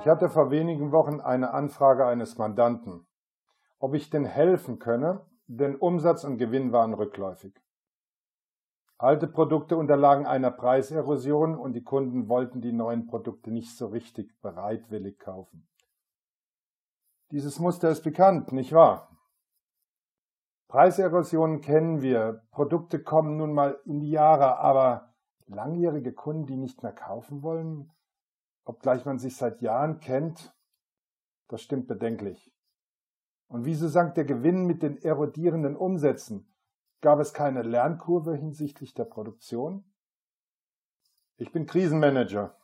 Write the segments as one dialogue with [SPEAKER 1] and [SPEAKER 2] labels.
[SPEAKER 1] Ich hatte vor wenigen Wochen eine Anfrage eines Mandanten, ob ich denn helfen könne, denn Umsatz und Gewinn waren rückläufig. Alte Produkte unterlagen einer Preiserosion und die Kunden wollten die neuen Produkte nicht so richtig bereitwillig kaufen. Dieses Muster ist bekannt, nicht wahr? Preiserosionen kennen wir, Produkte kommen nun mal in die Jahre, aber langjährige Kunden, die nicht mehr kaufen wollen, obgleich man sich seit Jahren kennt, das stimmt bedenklich. Und wieso sank der Gewinn mit den erodierenden Umsätzen? Gab es keine Lernkurve hinsichtlich der Produktion? Ich bin Krisenmanager.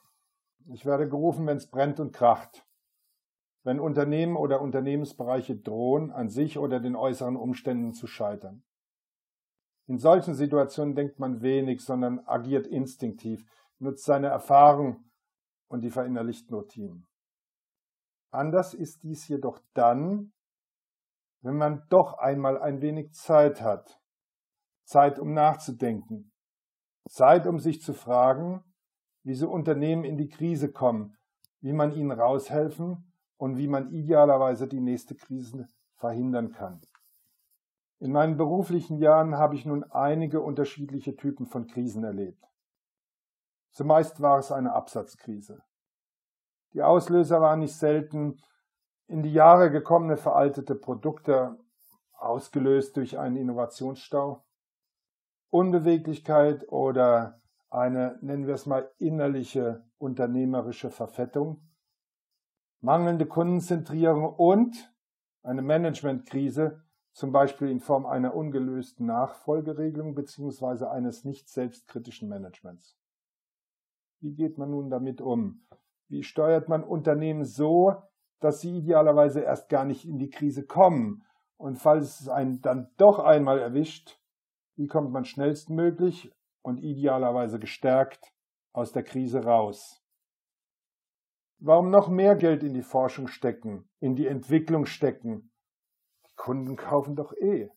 [SPEAKER 1] Ich werde gerufen, wenn es brennt und kracht. Wenn Unternehmen oder Unternehmensbereiche drohen, an sich oder den äußeren Umständen zu scheitern. In solchen Situationen denkt man wenig, sondern agiert instinktiv, nutzt seine Erfahrung und die verinnerlichten Routinen. Anders ist dies jedoch dann, wenn man doch einmal ein wenig Zeit hat. Zeit, um nachzudenken. Zeit, um sich zu fragen, wie so Unternehmen in die Krise kommen, wie man ihnen raushelfen und wie man idealerweise die nächste Krise verhindern kann. In meinen beruflichen Jahren habe ich nun einige unterschiedliche Typen von Krisen erlebt. Zumeist war es eine Absatzkrise. Die Auslöser waren nicht selten in die Jahre gekommene veraltete Produkte, ausgelöst durch einen Innovationsstau, Unbeweglichkeit oder eine, nennen wir es mal, innerliche unternehmerische Verfettung, mangelnde Kundenzentrierung und eine Managementkrise, zum Beispiel in Form einer ungelösten Nachfolgeregelung bzw. eines nicht selbstkritischen Managements. Wie geht man nun damit um? Wie steuert man Unternehmen so, dass sie idealerweise erst gar nicht in die Krise kommen? Und falls es einen dann doch einmal erwischt, wie kommt man schnellstmöglich und idealerweise gestärkt aus der Krise raus? Warum noch mehr Geld in die Forschung stecken, in die Entwicklung stecken? Die Kunden kaufen doch eh,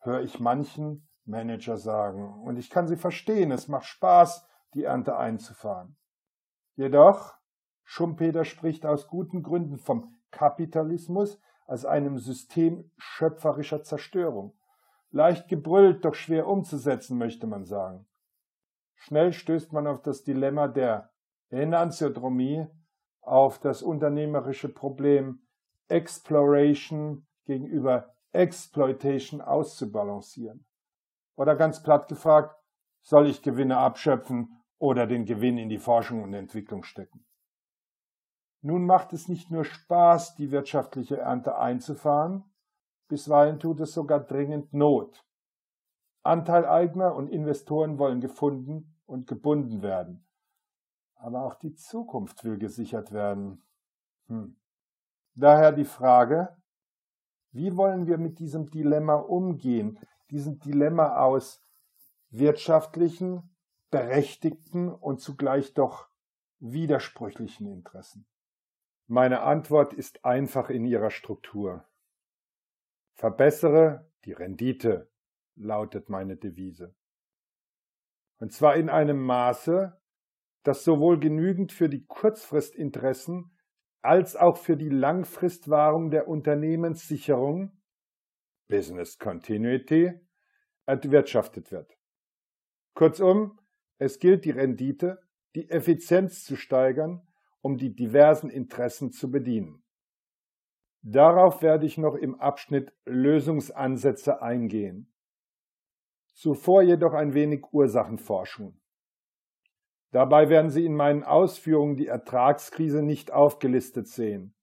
[SPEAKER 1] höre ich manchen Manager sagen. Und ich kann sie verstehen, es macht Spaß, die Ernte einzufahren. Jedoch, Schumpeter spricht aus guten Gründen vom Kapitalismus als einem System schöpferischer Zerstörung. Leicht gebrüllt, doch schwer umzusetzen, möchte man sagen. Schnell stößt man auf das Dilemma der Enantiodromie, auf das unternehmerische Problem Exploration gegenüber Exploitation auszubalancieren. Oder ganz platt gefragt, soll ich Gewinne abschöpfen oder den Gewinn in die Forschung und Entwicklung stecken. Nun macht es nicht nur Spaß, die wirtschaftliche Ernte einzufahren, bisweilen tut es sogar dringend Not. Anteileigner und Investoren wollen gefunden und gebunden werden. Aber auch die Zukunft will gesichert werden. Hm. Daher die Frage, wie wollen wir mit diesem Dilemma umgehen? Diesem Dilemma aus wirtschaftlichen, berechtigten und zugleich doch widersprüchlichen Interessen? Meine Antwort ist einfach in ihrer Struktur. Verbessere die Rendite, lautet meine Devise. Und zwar in einem Maße, das sowohl genügend für die Kurzfristinteressen als auch für die Langfristwahrung der Unternehmenssicherung Business Continuity erwirtschaftet wird. Kurzum, es gilt die Rendite, die Effizienz zu steigern, um die diversen Interessen zu bedienen. Darauf werde ich noch im Abschnitt Lösungsansätze eingehen. Zuvor jedoch ein wenig Ursachenforschung. Dabei werden Sie in meinen Ausführungen die Ertragskrise nicht aufgelistet sehen.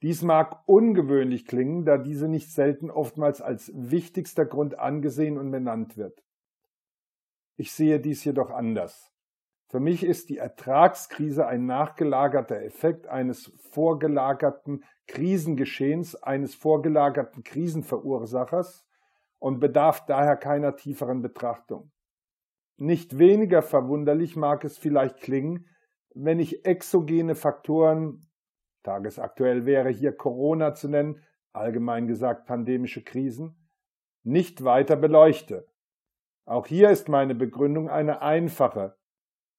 [SPEAKER 1] Dies mag ungewöhnlich klingen, da diese nicht selten oftmals als wichtigster Grund angesehen und benannt wird. Ich sehe dies jedoch anders. Für mich ist die Ertragskrise ein nachgelagerter Effekt eines vorgelagerten Krisengeschehens, eines vorgelagerten Krisenverursachers und bedarf daher keiner tieferen Betrachtung. Nicht weniger verwunderlich mag es vielleicht klingen, wenn ich exogene Faktoren, tagesaktuell wäre hier Corona zu nennen, allgemein gesagt pandemische Krisen, nicht weiter beleuchte. Auch hier ist meine Begründung eine einfache.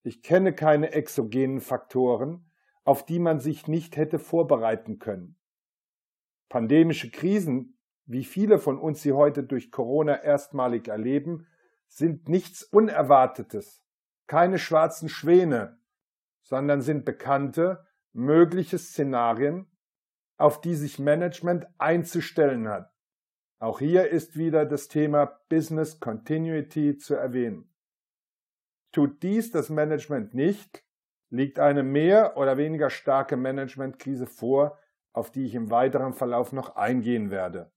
[SPEAKER 1] Ich kenne keine exogenen Faktoren, auf die man sich nicht hätte vorbereiten können. Pandemische Krisen, wie viele von uns sie heute durch Corona erstmalig erleben, sind nichts Unerwartetes, keine schwarzen Schwäne, sondern sind bekannte, mögliche Szenarien, auf die sich Management einzustellen hat. Auch hier ist wieder das Thema Business Continuity zu erwähnen. Tut dies das Management nicht, liegt eine mehr oder weniger starke Managementkrise vor, auf die ich im weiteren Verlauf noch eingehen werde.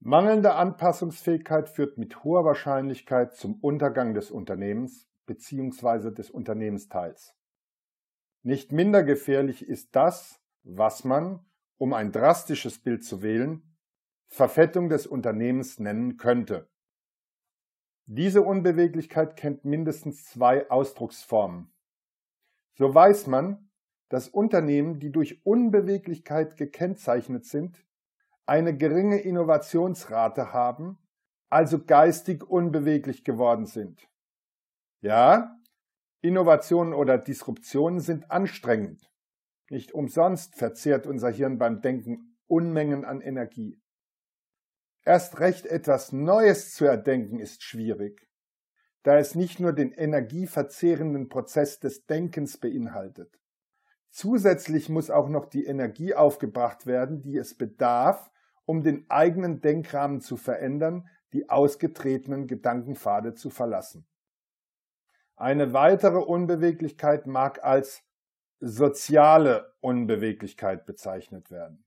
[SPEAKER 1] Mangelnde Anpassungsfähigkeit führt mit hoher Wahrscheinlichkeit zum Untergang des Unternehmens bzw. des Unternehmensteils. Nicht minder gefährlich ist das, was man, um ein drastisches Bild zu wählen, Verfettung des Unternehmens nennen könnte. Diese Unbeweglichkeit kennt mindestens zwei Ausdrucksformen. So weiß man, dass Unternehmen, die durch Unbeweglichkeit gekennzeichnet sind, eine geringe Innovationsrate haben, also geistig unbeweglich geworden sind. Ja, Innovationen oder Disruptionen sind anstrengend. Nicht umsonst verzehrt unser Hirn beim Denken Unmengen an Energie. Erst recht etwas Neues zu erdenken ist schwierig, da es nicht nur den energieverzehrenden Prozess des Denkens beinhaltet. Zusätzlich muss auch noch die Energie aufgebracht werden, die es bedarf, um den eigenen Denkrahmen zu verändern, die ausgetretenen Gedankenpfade zu verlassen. Eine weitere Unbeweglichkeit mag als soziale Unbeweglichkeit bezeichnet werden.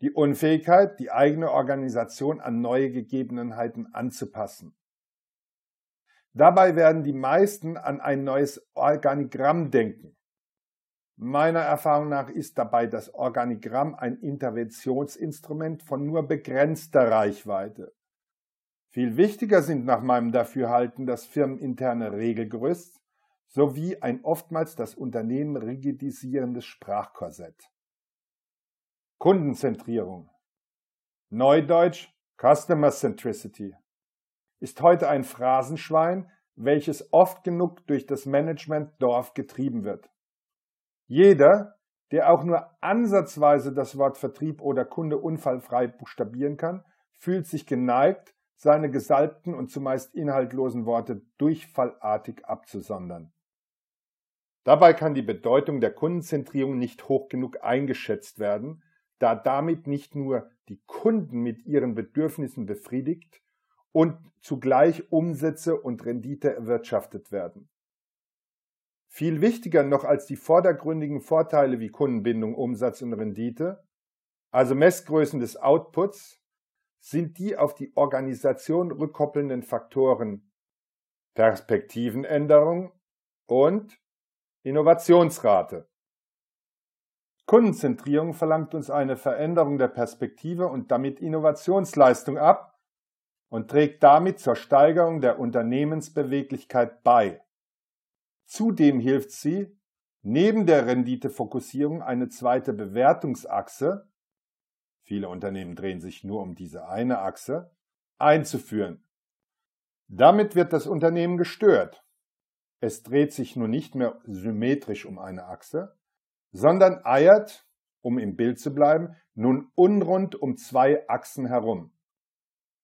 [SPEAKER 1] Die Unfähigkeit, die eigene Organisation an neue Gegebenheiten anzupassen. Dabei werden die meisten an ein neues Organigramm denken. Meiner Erfahrung nach ist dabei das Organigramm ein Interventionsinstrument von nur begrenzter Reichweite. Viel wichtiger sind nach meinem Dafürhalten das firmeninterne Regelgerüst sowie ein oftmals das Unternehmen rigidisierendes Sprachkorsett. Kundenzentrierung. Neudeutsch Customer Centricity ist heute ein Phrasenschwein, welches oft genug durch das Management Dorf getrieben wird. Jeder, der auch nur ansatzweise das Wort Vertrieb oder Kunde unfallfrei buchstabieren kann, fühlt sich geneigt, seine gesalbten und zumeist inhaltlosen Worte durchfallartig abzusondern. Dabei kann die Bedeutung der Kundenzentrierung nicht hoch genug eingeschätzt werden, da damit nicht nur die Kunden mit ihren Bedürfnissen befriedigt und zugleich Umsätze und Rendite erwirtschaftet werden. Viel wichtiger noch als die vordergründigen Vorteile wie Kundenbindung, Umsatz und Rendite, also Messgrößen des Outputs, sind die auf die Organisation rückkoppelnden Faktoren Perspektivenänderung und Innovationsrate. Kundenzentrierung verlangt uns eine Veränderung der Perspektive und damit Innovationsleistung ab und trägt damit zur Steigerung der Unternehmensbeweglichkeit bei. Zudem hilft sie, neben der Renditefokussierung eine zweite Bewertungsachse, viele Unternehmen drehen sich nur um diese eine Achse, einzuführen. Damit wird das Unternehmen gestört. Es dreht sich nun nicht mehr symmetrisch um eine Achse, sondern eiert, um im Bild zu bleiben, nun unrund um zwei Achsen herum.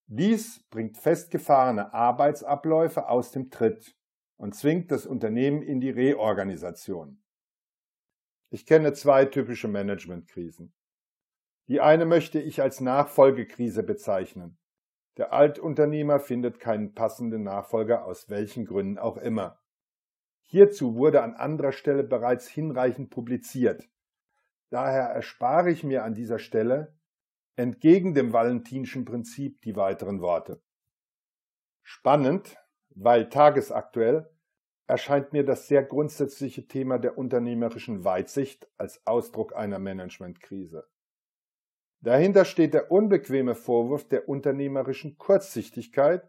[SPEAKER 1] Dies bringt festgefahrene Arbeitsabläufe aus dem Tritt und zwingt das Unternehmen in die Reorganisation. Ich kenne zwei typische Managementkrisen. Die eine möchte ich als Nachfolgekrise bezeichnen. Der Altunternehmer findet keinen passenden Nachfolger aus welchen Gründen auch immer. Hierzu wurde an anderer Stelle bereits hinreichend publiziert. Daher erspare ich mir an dieser Stelle entgegen dem valentinschen Prinzip die weiteren Worte. Spannend weil tagesaktuell erscheint mir das sehr grundsätzliche Thema der unternehmerischen Weitsicht als Ausdruck einer Managementkrise. Dahinter steht der unbequeme Vorwurf der unternehmerischen Kurzsichtigkeit,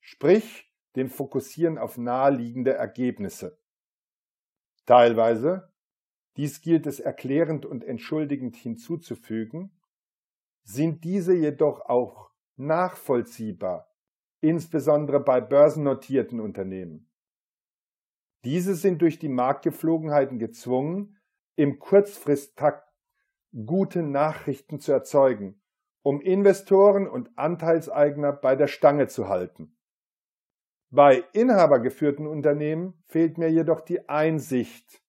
[SPEAKER 1] sprich dem Fokussieren auf naheliegende Ergebnisse. Teilweise, dies gilt es erklärend und entschuldigend hinzuzufügen, sind diese jedoch auch nachvollziehbar insbesondere bei börsennotierten Unternehmen. Diese sind durch die Marktgeflogenheiten gezwungen, im Kurzfristtakt gute Nachrichten zu erzeugen, um Investoren und Anteilseigner bei der Stange zu halten. Bei inhabergeführten Unternehmen fehlt mir jedoch die Einsicht,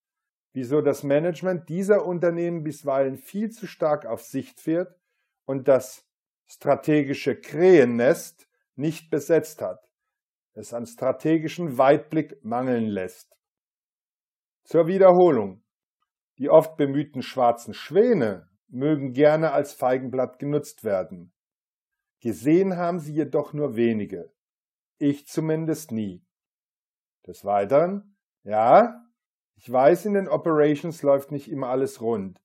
[SPEAKER 1] wieso das Management dieser Unternehmen bisweilen viel zu stark auf Sicht fährt und das strategische Krähennest nicht besetzt hat, es an strategischen Weitblick mangeln lässt. Zur Wiederholung. Die oft bemühten schwarzen Schwäne mögen gerne als Feigenblatt genutzt werden. Gesehen haben sie jedoch nur wenige. Ich zumindest nie. Des Weiteren, ja, ich weiß, in den Operations läuft nicht immer alles rund.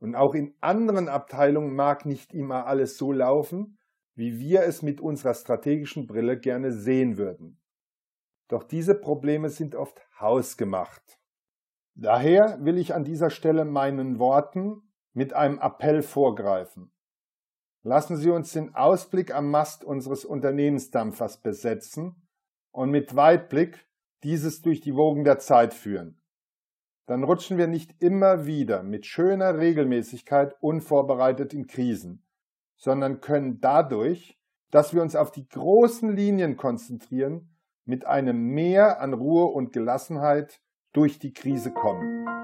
[SPEAKER 1] Und auch in anderen Abteilungen mag nicht immer alles so laufen, wie wir es mit unserer strategischen Brille gerne sehen würden. Doch diese Probleme sind oft hausgemacht. Daher will ich an dieser Stelle meinen Worten mit einem Appell vorgreifen. Lassen Sie uns den Ausblick am Mast unseres Unternehmensdampfers besetzen und mit Weitblick dieses durch die Wogen der Zeit führen. Dann rutschen wir nicht immer wieder mit schöner Regelmäßigkeit unvorbereitet in Krisen, sondern können dadurch, dass wir uns auf die großen Linien konzentrieren, mit einem Mehr an Ruhe und Gelassenheit durch die Krise kommen.